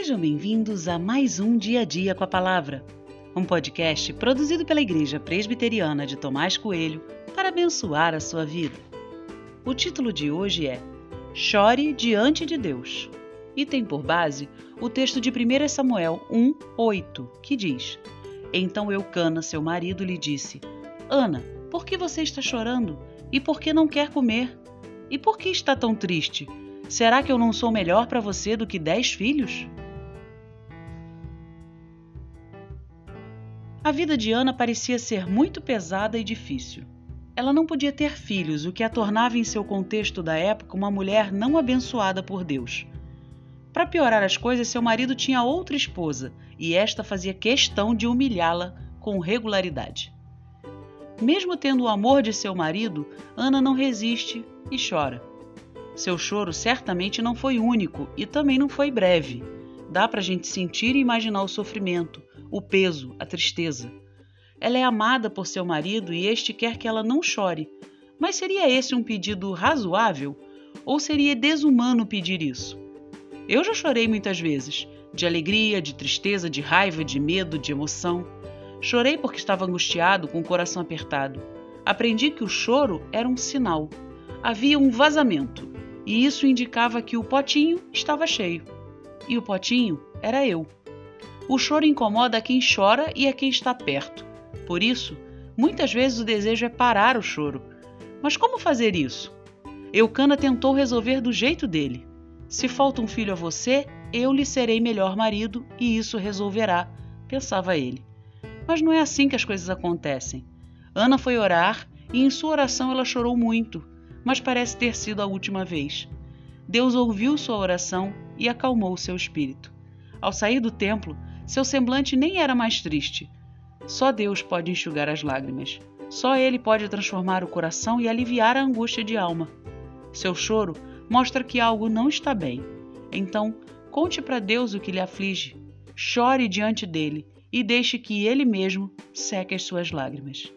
Sejam bem-vindos a mais um Dia a Dia com a Palavra, um podcast produzido pela Igreja Presbiteriana de Tomás Coelho para abençoar a sua vida. O título de hoje é Chore diante de Deus e tem por base o texto de 1 Samuel 1, 8, que diz: Então Eucana, seu marido, lhe disse: Ana, por que você está chorando? E por que não quer comer? E por que está tão triste? Será que eu não sou melhor para você do que dez filhos? A vida de Ana parecia ser muito pesada e difícil. Ela não podia ter filhos, o que a tornava, em seu contexto da época, uma mulher não abençoada por Deus. Para piorar as coisas, seu marido tinha outra esposa e esta fazia questão de humilhá-la com regularidade. Mesmo tendo o amor de seu marido, Ana não resiste e chora. Seu choro certamente não foi único e também não foi breve. Dá para a gente sentir e imaginar o sofrimento, o peso, a tristeza. Ela é amada por seu marido e este quer que ela não chore. Mas seria esse um pedido razoável? Ou seria desumano pedir isso? Eu já chorei muitas vezes, de alegria, de tristeza, de raiva, de medo, de emoção. Chorei porque estava angustiado, com o coração apertado. Aprendi que o choro era um sinal. Havia um vazamento e isso indicava que o potinho estava cheio. E o potinho era eu. O choro incomoda a quem chora e a quem está perto. Por isso, muitas vezes o desejo é parar o choro. Mas como fazer isso? Eucana tentou resolver do jeito dele. Se falta um filho a você, eu lhe serei melhor marido e isso resolverá, pensava ele. Mas não é assim que as coisas acontecem. Ana foi orar e em sua oração ela chorou muito, mas parece ter sido a última vez. Deus ouviu sua oração e acalmou seu espírito. Ao sair do templo, seu semblante nem era mais triste. Só Deus pode enxugar as lágrimas. Só Ele pode transformar o coração e aliviar a angústia de alma. Seu choro mostra que algo não está bem. Então, conte para Deus o que lhe aflige. Chore diante dele e deixe que Ele mesmo seque as suas lágrimas.